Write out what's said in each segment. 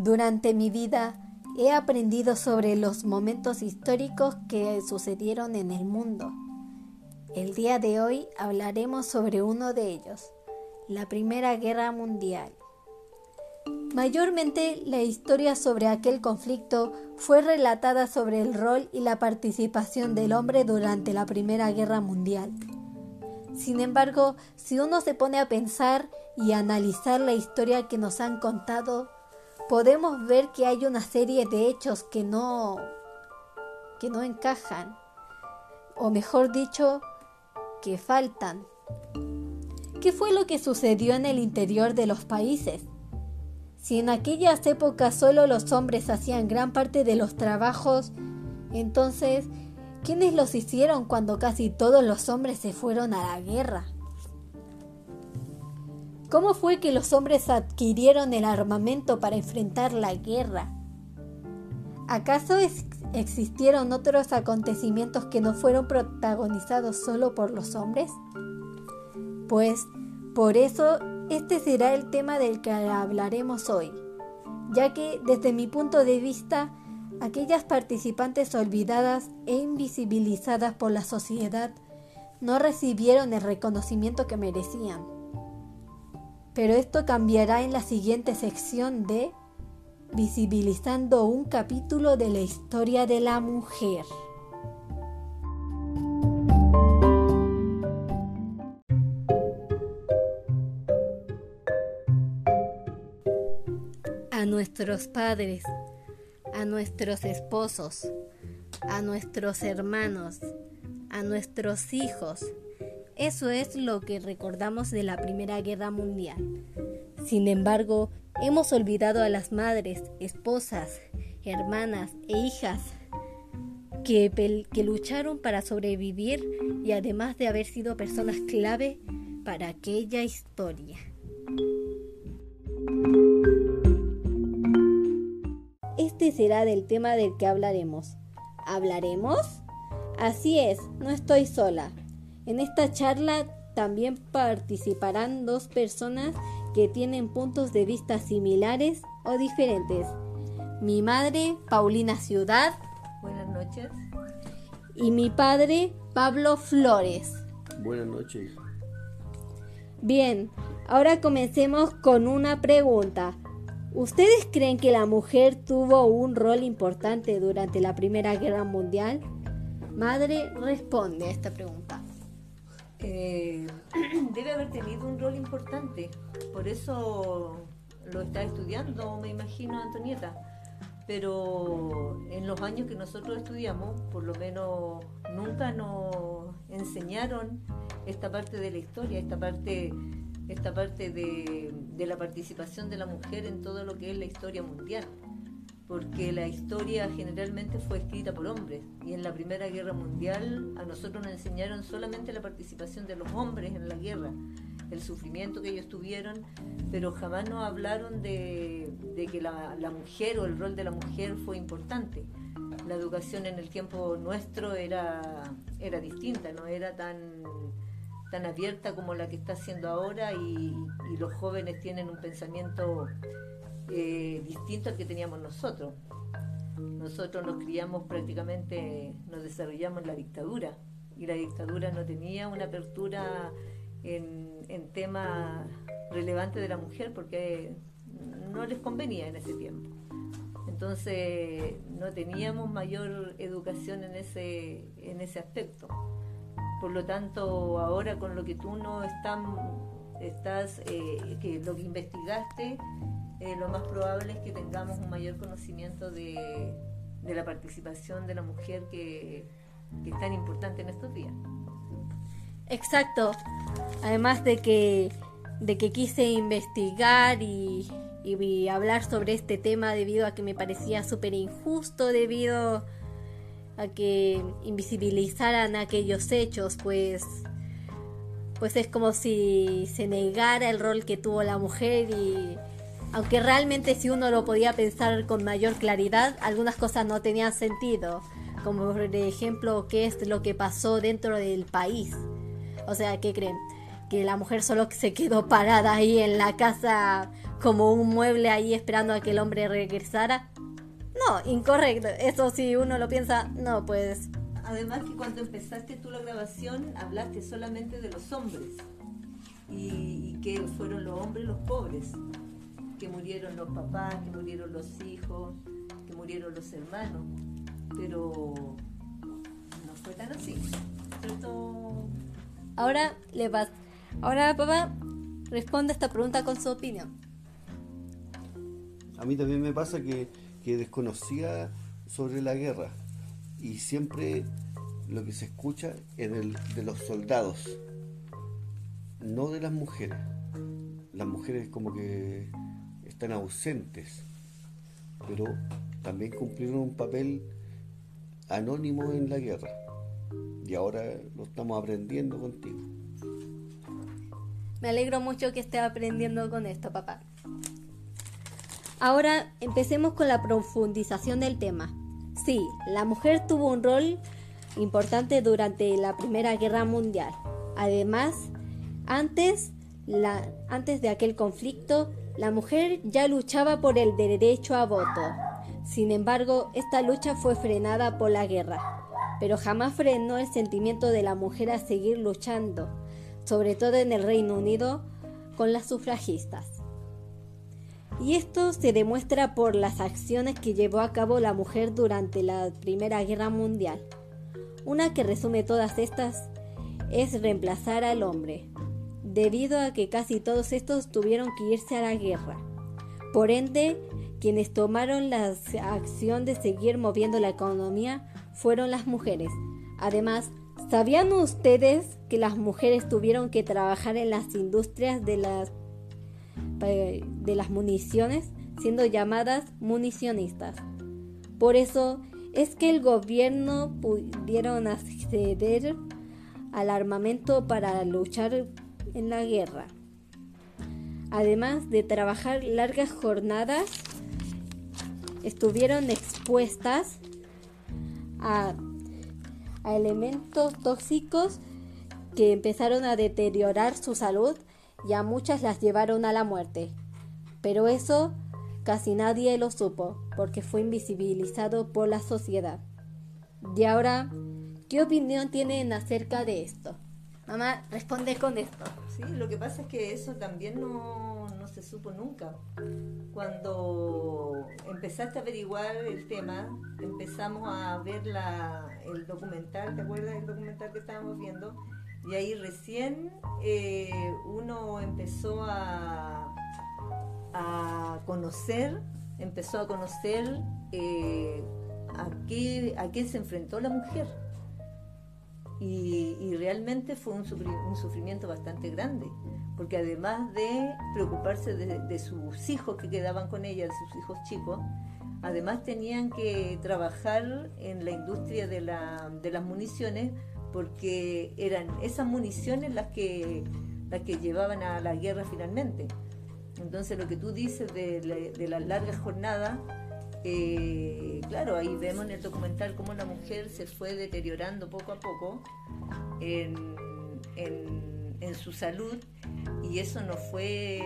Durante mi vida he aprendido sobre los momentos históricos que sucedieron en el mundo. El día de hoy hablaremos sobre uno de ellos, la Primera Guerra Mundial. Mayormente la historia sobre aquel conflicto fue relatada sobre el rol y la participación del hombre durante la Primera Guerra Mundial. Sin embargo, si uno se pone a pensar y analizar la historia que nos han contado, podemos ver que hay una serie de hechos que no que no encajan, o mejor dicho, que faltan. ¿Qué fue lo que sucedió en el interior de los países? Si en aquellas épocas solo los hombres hacían gran parte de los trabajos, entonces, ¿quiénes los hicieron cuando casi todos los hombres se fueron a la guerra? ¿Cómo fue que los hombres adquirieron el armamento para enfrentar la guerra? ¿Acaso existieron otros acontecimientos que no fueron protagonizados solo por los hombres? Pues por eso este será el tema del que hablaremos hoy, ya que desde mi punto de vista, aquellas participantes olvidadas e invisibilizadas por la sociedad no recibieron el reconocimiento que merecían. Pero esto cambiará en la siguiente sección de Visibilizando un capítulo de la historia de la mujer. a nuestros padres, a nuestros esposos, a nuestros hermanos, a nuestros hijos. Eso es lo que recordamos de la Primera Guerra Mundial. Sin embargo, hemos olvidado a las madres, esposas, hermanas e hijas que, lucharon para sobrevivir y además de haber sido personas clave para aquella historia. Este será del tema del que hablaremos. ¿Hablaremos? Así es, no estoy sola. En esta charla también participarán dos personas que tienen puntos de vista similares o diferentes. Mi madre, Paulina Ciudad. Buenas noches. Y mi padre, Pablo Flores. Buenas noches. Bien, ahora comencemos con una pregunta. ¿Ustedes creen que la mujer tuvo un rol importante durante la Primera Guerra Mundial? Madre, responde a esta pregunta. Eh, debe haber tenido un rol importante, por eso lo está estudiando, me imagino, Antonieta. Pero en los años que nosotros estudiamos, por lo menos nunca nos enseñaron esta parte de la historia, esta parte esta parte de, la participación de la mujer en todo lo que es la historia mundial, porque la historia generalmente fue escrita por hombres y en la Primera Guerra Mundial a nosotros nos enseñaron solamente la participación de los hombres en la guerra, el sufrimiento que ellos tuvieron, pero jamás nos hablaron de, que la, la mujer o el rol de la mujer fue importante. La educación en el tiempo nuestro era, era distinta, no era tan tan abierta como la que está haciendo ahora y, los jóvenes tienen un pensamiento eh, distinto al que teníamos nosotros. Nosotros nos criamos prácticamente, nos desarrollamos en la dictadura y la dictadura no tenía una apertura en, temas relevantes de la mujer porque no les convenía en ese tiempo. Entonces no teníamos mayor educación en ese, en ese aspecto. Por lo tanto, ahora con lo que tú no estás, eh, que lo que investigaste, eh, lo más probable es que tengamos un mayor conocimiento de, la participación de la mujer que, es tan importante en estos días. Exacto. Además de que, quise investigar y, y hablar sobre este tema debido a que me parecía súper injusto, debido a que invisibilizaran aquellos hechos, pues pues es como si se negara el rol que tuvo la mujer y aunque realmente si uno lo podía pensar con mayor claridad, algunas cosas no tenían sentido, como por ejemplo qué es lo que pasó dentro del país. O sea, ¿qué creen? que la mujer solo se quedó parada ahí en la casa como un mueble ahí esperando a que el hombre regresara. No, incorrecto. Eso si uno lo piensa, no, pues... Además que cuando empezaste tú la grabación hablaste solamente de los hombres y, y que fueron los hombres los pobres, que murieron los papás, que murieron los hijos, que murieron los hermanos, pero no fue tan así, ¿cierto? Ahora le vas, ahora papá responde esta pregunta con su opinión. A mí también me pasa que, que desconocía sobre la guerra y siempre lo que se escucha es del- de los soldados, no de las mujeres. Las mujeres como que están ausentes, pero también cumplieron un papel anónimo en la guerra. Y ahora lo estamos aprendiendo contigo. Me alegro mucho que esté aprendiendo con esto, papá. Ahora empecemos con la profundización del tema. Sí, la mujer tuvo un rol importante durante la Primera Guerra Mundial. Además, antes, la- antes de aquel conflicto, la mujer ya luchaba por el derecho a voto. Sin embargo, esta lucha fue frenada por la guerra, pero jamás frenó el sentimiento de la mujer a seguir luchando, sobre todo en el Reino Unido con las sufragistas. Y esto se demuestra por las acciones que llevó a cabo la mujer durante la Primera Guerra Mundial. Una que resume todas estas es reemplazar al hombre, debido a que casi todos estos tuvieron que irse a la guerra. Por ende, quienes tomaron la acción de seguir moviendo la economía fueron las mujeres. Además, ¿sabían ustedes que las mujeres tuvieron que trabajar en las industrias de las de las municiones, siendo llamadas municionistas. Por eso es que el gobierno pudieron acceder al armamento para luchar en la guerra. Además de trabajar largas jornadas, estuvieron expuestas a, a elementos tóxicos que empezaron a deteriorar su salud y a muchas las llevaron a la muerte. Pero eso casi nadie lo supo porque fue invisibilizado por la sociedad. Y ahora, ¿qué opinión tienen acerca de esto? Mamá, responde con esto. Sí, lo que pasa es que eso también no, no se supo nunca. Cuando empezaste a averiguar el tema, empezamos a ver la, el documental, ¿te acuerdas del documental que estábamos viendo? Y ahí recién eh, uno empezó a, a conocer, empezó a conocer eh, a, qué, a qué se enfrentó la mujer. Y, realmente fue un, sufri- un sufrimiento bastante grande, porque además de preocuparse de, sus hijos que quedaban con ella, de sus hijos chicos, además tenían que trabajar en la industria de, la- de las municiones, porque eran esas municiones las que, las que llevaban a la guerra finalmente. Entonces lo que tú dices de, de las largas jornadas, eh, claro, ahí vemos en el documental cómo la mujer se fue deteriorando poco a poco en, su salud y eso no fue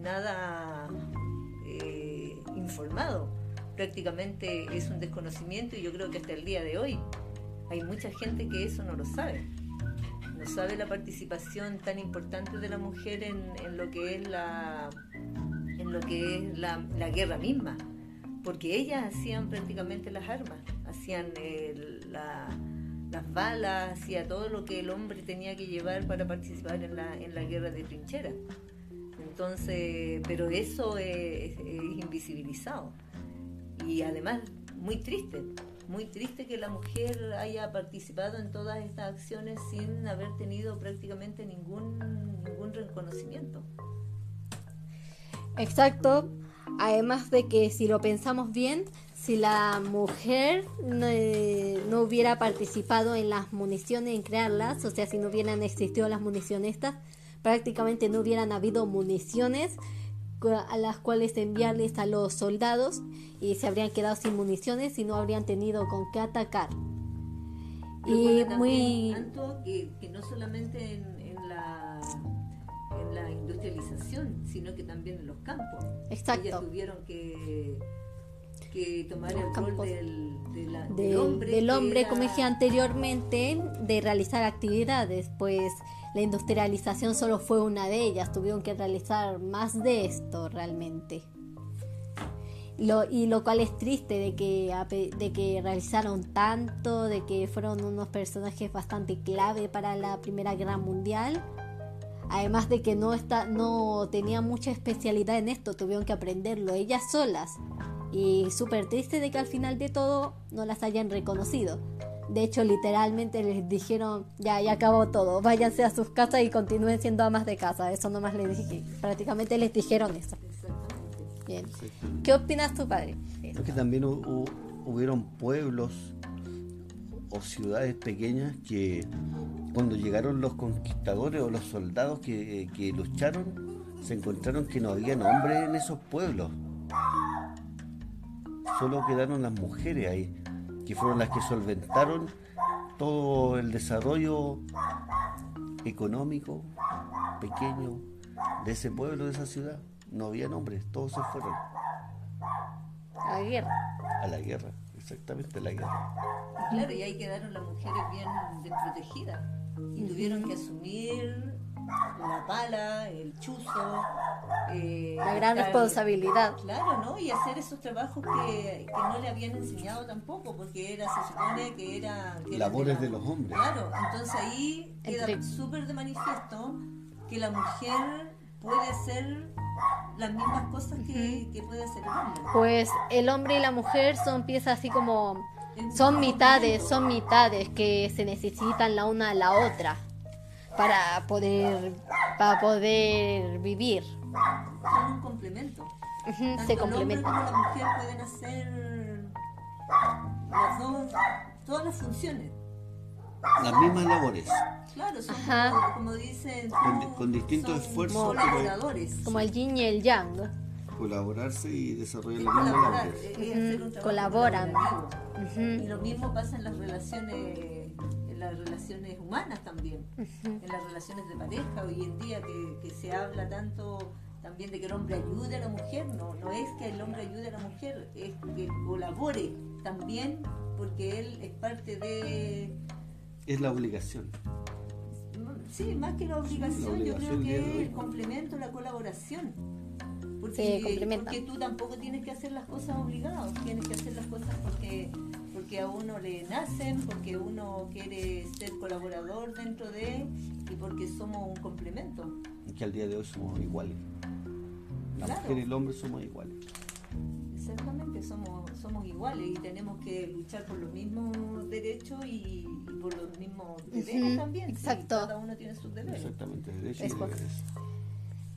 nada eh, informado. Prácticamente es un desconocimiento y yo creo que hasta el día de hoy hay mucha gente que eso no lo sabe. No sabe la participación tan importante de la mujer en, lo que es la guerra misma, porque ellas hacían prácticamente las armas, hacían eh, la- las balas, hacía todo lo que el hombre tenía que llevar para participar en la, en la guerra de trinchera. Entonces, pero eso es, es invisibilizado. Y además, muy triste, muy triste que la mujer haya participado en todas estas acciones sin haber tenido prácticamente ningún, ningún reconocimiento. Exacto. Además de que si lo pensamos bien, si la mujer no, eh, no hubiera participado en las municiones, en crearlas, o sea, si no hubieran existido las municionistas, prácticamente no hubieran habido municiones a las cuales enviarles a los soldados y se habrían quedado sin municiones y no habrían tenido con qué atacar. Y muy... también, Anto, que, que no solamente en, en la, industrialización, sino que también en los campos. Exacto. Ellas tuvieron que, que tomar el rol del, de la- de- del hombre, del que hombre, era- como dije anteriormente, de realizar actividades, pues la industrialización solo fue una de ellas, tuvieron que realizar más de esto realmente. Lo, y lo cual es triste de que, de que realizaron tanto, de que fueron unos personajes bastante clave para la Primera Guerra Mundial. Además de que no, está, no tenía mucha especialidad en esto, tuvieron que aprenderlo ellas solas. Y súper triste de que al final de todo no las hayan reconocido. De hecho, literalmente les dijeron, ya, ya acabó todo, váyanse a sus casas y continúen siendo amas de casa. Eso nomás les dije, prácticamente les dijeron eso. Bien. ¿Qué opinas tu padre? Es que también hu- hu- hubieron pueblos o ciudades pequeñas que cuando llegaron los conquistadores o los soldados que, que lucharon, se encontraron que no había hombres en esos pueblos. Solo quedaron las mujeres ahí, que fueron las que solventaron todo el desarrollo económico pequeño de ese pueblo, de esa ciudad. No había hombres, todos se fueron La guerra. a la guerra, exactamente la guerra. Y claro, y ahí quedaron las mujeres bien desprotegidas y tuvieron que asumir la pala, el chuzo, eh, La gran estar- responsabilidad. Claro, ¿no? Y hacer esos trabajos que, que no le habían enseñado tampoco, porque era, se supone que era... que era Labores la- de los hombres. Claro, entonces ahí queda súper de manifiesto que la mujer puede hacer las mismas cosas que, que puede hacer el hombre. Pues el hombre y la mujer son piezas así como... Son mitades, son mitades que se necesitan la una a la otra para poder, para poder vivir. Son un complemento. Tanto Se el hombre complementan. como la mujer pueden hacer las dos, todas las funciones. Las mismas labores. Claro, son Ajá. como, como dicen, Con- distintos son esfuerzos, colaboradores. Como el yin y el yang. Colaborarse y desarrollar Es las mismas colaborar, labores. un trabajo Colaboran. colaborativo. Y Ujú. lo mismo pasa en las relaciones, en las relaciones humanas también, en las relaciones de pareja hoy en día que, que se habla tanto también de que el hombre ayude a la mujer, no, no es que el hombre ayude a la mujer, es que colabore también porque él es parte de Es la obligación. sí, más que la obligación, la yo creo que es el complemento, la colaboración. Porque, porque tú tampoco tienes que hacer las cosas obligados, tienes que hacer las cosas porque, porque a uno le nacen, porque uno quiere ser colaborador dentro de y porque somos un complemento. Que al día de hoy somos iguales. La Claro. mujer y el hombre somos iguales. Exactamente, somos, somos iguales y tenemos que luchar por los mismos derechos y, y por los mismos deberes también. sí, exacto. cada uno tiene sus deberes. Exactamente, derechos y deberes.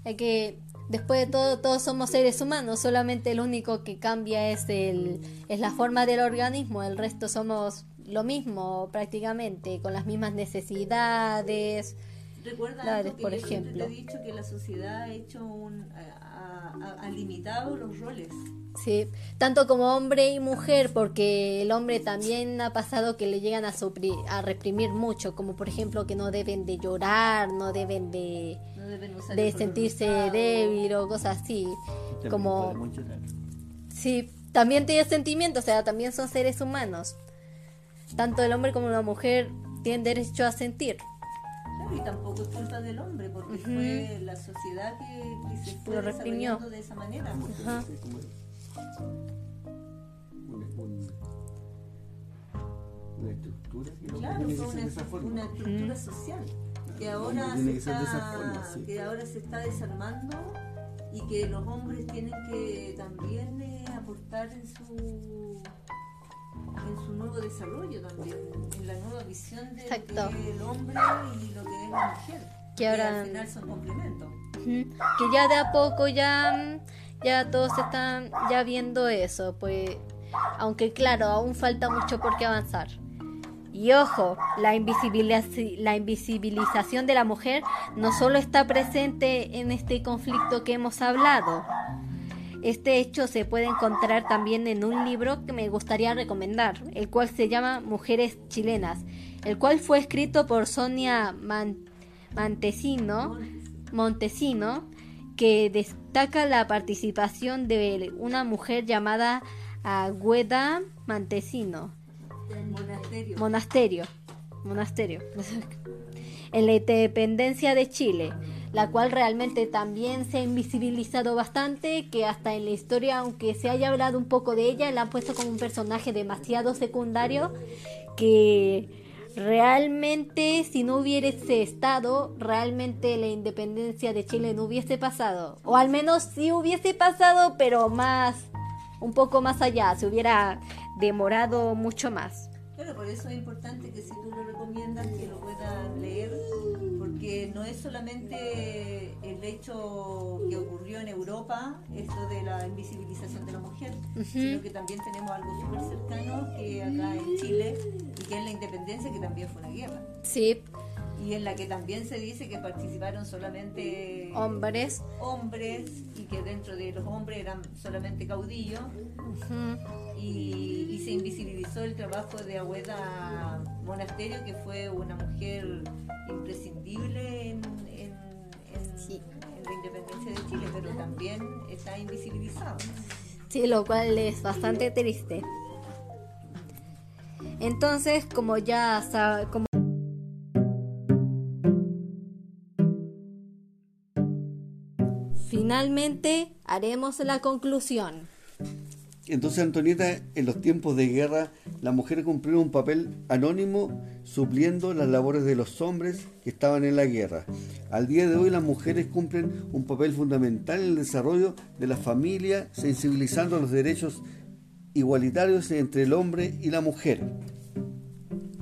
Es que después de todo todos somos seres humanos, solamente lo único que cambia es el es la forma del organismo, el resto somos lo mismo prácticamente, con las mismas necesidades. Recuerda algo que por yo siempre ejemplo. te he dicho que la sociedad ha hecho un ha limitado los roles. Sí, tanto como hombre y mujer, porque el hombre también ha pasado que le llegan a, a reprimir mucho, como por ejemplo que no deben de llorar, no deben de, No deben usar de sentirse débil o cosas así. También Como. Sí, también tiene sentimientos, o sea, también son seres humanos. Tanto el hombre como la mujer tienen derecho a sentir. Claro, y tampoco es culpa del hombre, porque fue la sociedad que, que se fue Lo reprimió. de esa manera. Ajá. Una, un- una estructura que Claro, fue una, de esa forma. una estructura social que ahora, se que está, forma, sí. que ahora se está desarmando y que los hombres tienen que también eh, aportar en su en su nuevo desarrollo también, en la nueva visión de lo Exacto. que es el hombre y lo que es la mujer. Que ahora- al final son complementos. Que ya de a poco ya, ya todos están ya viendo eso, pues aunque claro, aún falta mucho por qué avanzar. Y ojo, la, invisibiliz- la invisibilización de la mujer no solo está presente en este conflicto que hemos hablado. Este hecho se puede encontrar también en un libro que me gustaría recomendar, el cual se llama Mujeres Chilenas, el cual fue escrito por Sonia Man- Montesino, que destaca la participación de una mujer llamada Agüeda Montesino. Monasterio. Monasterio. Monasterio. en la independencia de Chile, la cual realmente también se ha invisibilizado bastante, que hasta en la historia, aunque se haya hablado un poco de ella, la han puesto como un personaje demasiado secundario, que realmente si no hubiese estado, realmente la independencia de Chile no hubiese pasado, o al menos sí hubiese pasado, pero más, un poco más allá, se hubiera demorado mucho más. Claro, por eso es importante que si tú lo recomiendas que lo puedan leer, porque no es solamente el hecho que ocurrió en Europa, esto de la invisibilización de la mujer, sino que también tenemos algo súper cercano que acá en Chile y que es la independencia, que también fue una guerra. Sí, Y en la que también se dice que participaron solamente hombres. hombres y que dentro de los hombres eran solamente caudillos Ujú. y, y se invisibilizó el trabajo de Agüeda Monasterio, que fue una mujer imprescindible de Chile, pero también está invisibilizado. Sí, lo cual es bastante triste. Entonces, como ya sa- como Finalmente haremos la conclusión. Entonces, Antonieta, en los tiempos de guerra, la mujer cumplió un papel anónimo supliendo las labores de los hombres que estaban en la guerra. Al día de hoy, las mujeres cumplen un papel fundamental en el desarrollo de la familia, sensibilizando los derechos igualitarios entre el hombre y la mujer.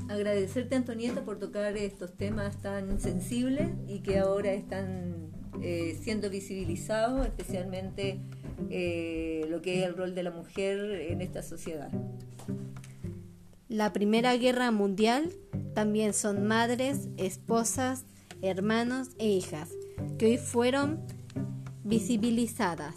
Agradecerte, Antonieta, por tocar estos temas tan sensibles y que ahora están eh, siendo visibilizados, especialmente eh, lo que es el rol de la mujer en esta sociedad. La Primera Guerra Mundial también son madres, esposas, hermanos e hijas que hoy fueron visibilizadas.